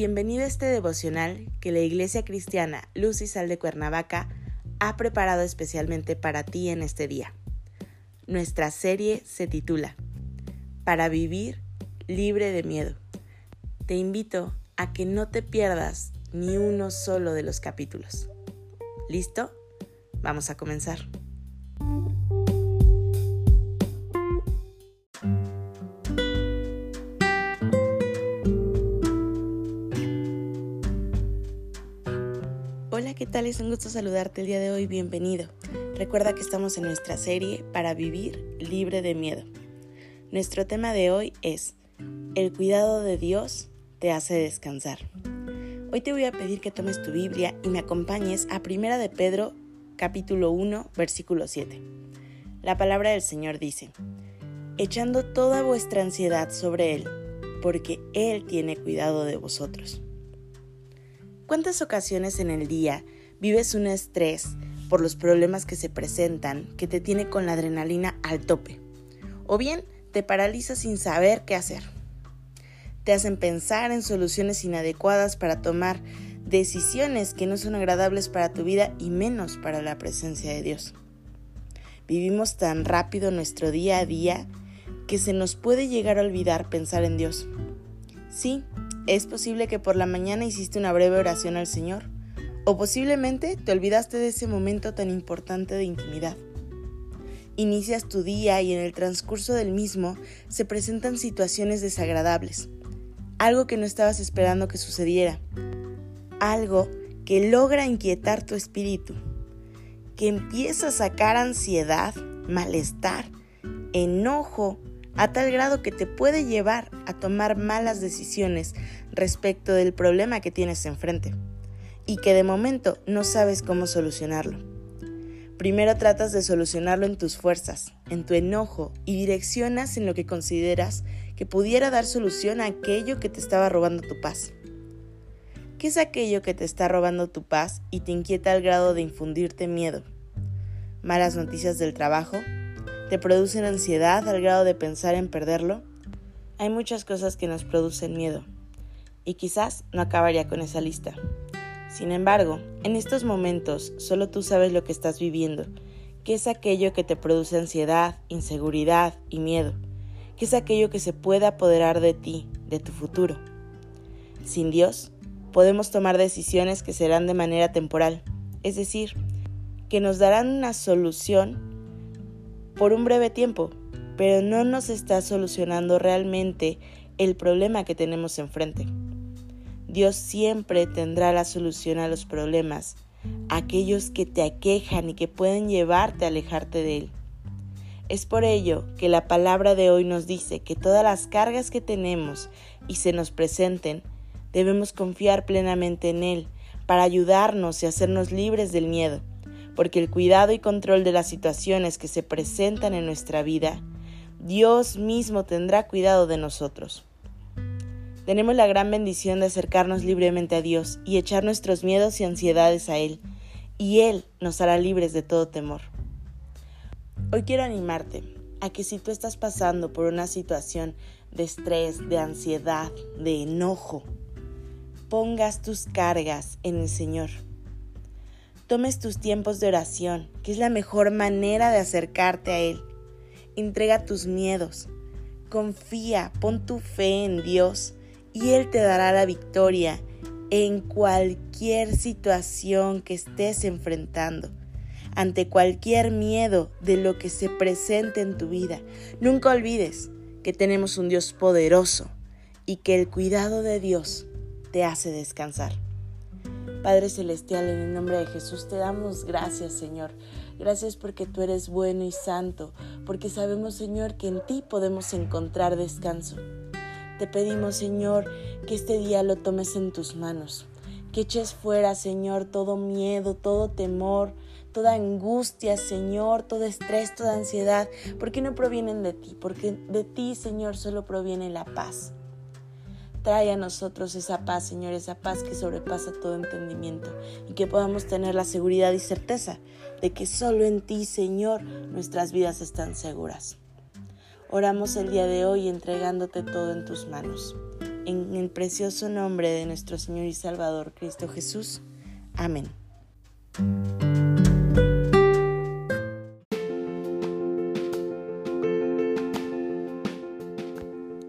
Bienvenido a este devocional que la Iglesia Cristiana Luz y Sal de Cuernavaca ha preparado especialmente para ti en este día. Nuestra serie se titula Para vivir libre de miedo. Te invito a que no te pierdas ni uno solo de los capítulos. ¿Listo? Vamos a comenzar. Hola, ¿qué tal? Es un gusto saludarte el día de hoy, bienvenido. Recuerda que estamos en nuestra serie para vivir libre de miedo. Nuestro tema de hoy es El cuidado de Dios te hace descansar. Hoy te voy a pedir que tomes tu Biblia y me acompañes a Primera de Pedro capítulo 1 versículo 7. La palabra del Señor dice, echando toda vuestra ansiedad sobre Él, porque Él tiene cuidado de vosotros. ¿Cuántas ocasiones en el día vives un estrés por los problemas que se presentan que te tiene con la adrenalina al tope? O bien te paraliza sin saber qué hacer. Te hacen pensar en soluciones inadecuadas para tomar decisiones que no son agradables para tu vida y menos para la presencia de Dios. Vivimos tan rápido nuestro día a día que se nos puede llegar a olvidar pensar en Dios. Sí, es posible que por la mañana hiciste una breve oración al Señor, o posiblemente te olvidaste de ese momento tan importante de intimidad. Inicias tu día y en el transcurso del mismo se presentan situaciones desagradables, algo que no estabas esperando que sucediera, algo que logra inquietar tu espíritu, que empieza a sacar ansiedad, malestar, enojo, a tal grado que te puede llevar a tomar malas decisiones respecto del problema que tienes enfrente y que de momento no sabes cómo solucionarlo. Primero tratas de solucionarlo en tus fuerzas, en tu enojo y direccionas en lo que consideras que pudiera dar solución a aquello que te estaba robando tu paz. ¿Qué es aquello que te está robando tu paz y te inquieta al grado de infundirte miedo? ¿Malas noticias del trabajo? ¿Te producen ansiedad al grado de pensar en perderlo? Hay muchas cosas que nos producen miedo, y quizás no acabaría con esa lista. Sin embargo, en estos momentos solo tú sabes lo que estás viviendo, qué es aquello que te produce ansiedad, inseguridad y miedo, qué es aquello que se puede apoderar de ti, de tu futuro. Sin Dios, podemos tomar decisiones que serán de manera temporal, es decir, que nos darán una solución por un breve tiempo, pero no nos está solucionando realmente el problema que tenemos enfrente. Dios siempre tendrá la solución a los problemas, aquellos que te aquejan y que pueden llevarte a alejarte de Él. Es por ello que la palabra de hoy nos dice que todas las cargas que tenemos y se nos presenten, debemos confiar plenamente en Él para ayudarnos y hacernos libres del miedo porque el cuidado y control de las situaciones que se presentan en nuestra vida, Dios mismo tendrá cuidado de nosotros. Tenemos la gran bendición de acercarnos libremente a Dios y echar nuestros miedos y ansiedades a Él, y Él nos hará libres de todo temor. Hoy quiero animarte a que si tú estás pasando por una situación de estrés, de ansiedad, de enojo, pongas tus cargas en el Señor tomes tus tiempos de oración, que es la mejor manera de acercarte a Él. Entrega tus miedos, confía, pon tu fe en Dios y Él te dará la victoria en cualquier situación que estés enfrentando, ante cualquier miedo de lo que se presente en tu vida. Nunca olvides que tenemos un Dios poderoso y que el cuidado de Dios te hace descansar. Padre Celestial, en el nombre de Jesús te damos gracias, Señor. Gracias porque tú eres bueno y santo, porque sabemos, Señor, que en ti podemos encontrar descanso. Te pedimos, Señor, que este día lo tomes en tus manos, que eches fuera, Señor, todo miedo, todo temor, toda angustia, Señor, todo estrés, toda ansiedad, porque no provienen de ti, porque de ti, Señor, solo proviene la paz. Trae a nosotros esa paz, Señor, esa paz que sobrepasa todo entendimiento y que podamos tener la seguridad y certeza de que solo en ti, Señor, nuestras vidas están seguras. Oramos el día de hoy entregándote todo en tus manos. En el precioso nombre de nuestro Señor y Salvador Cristo Jesús. Amén.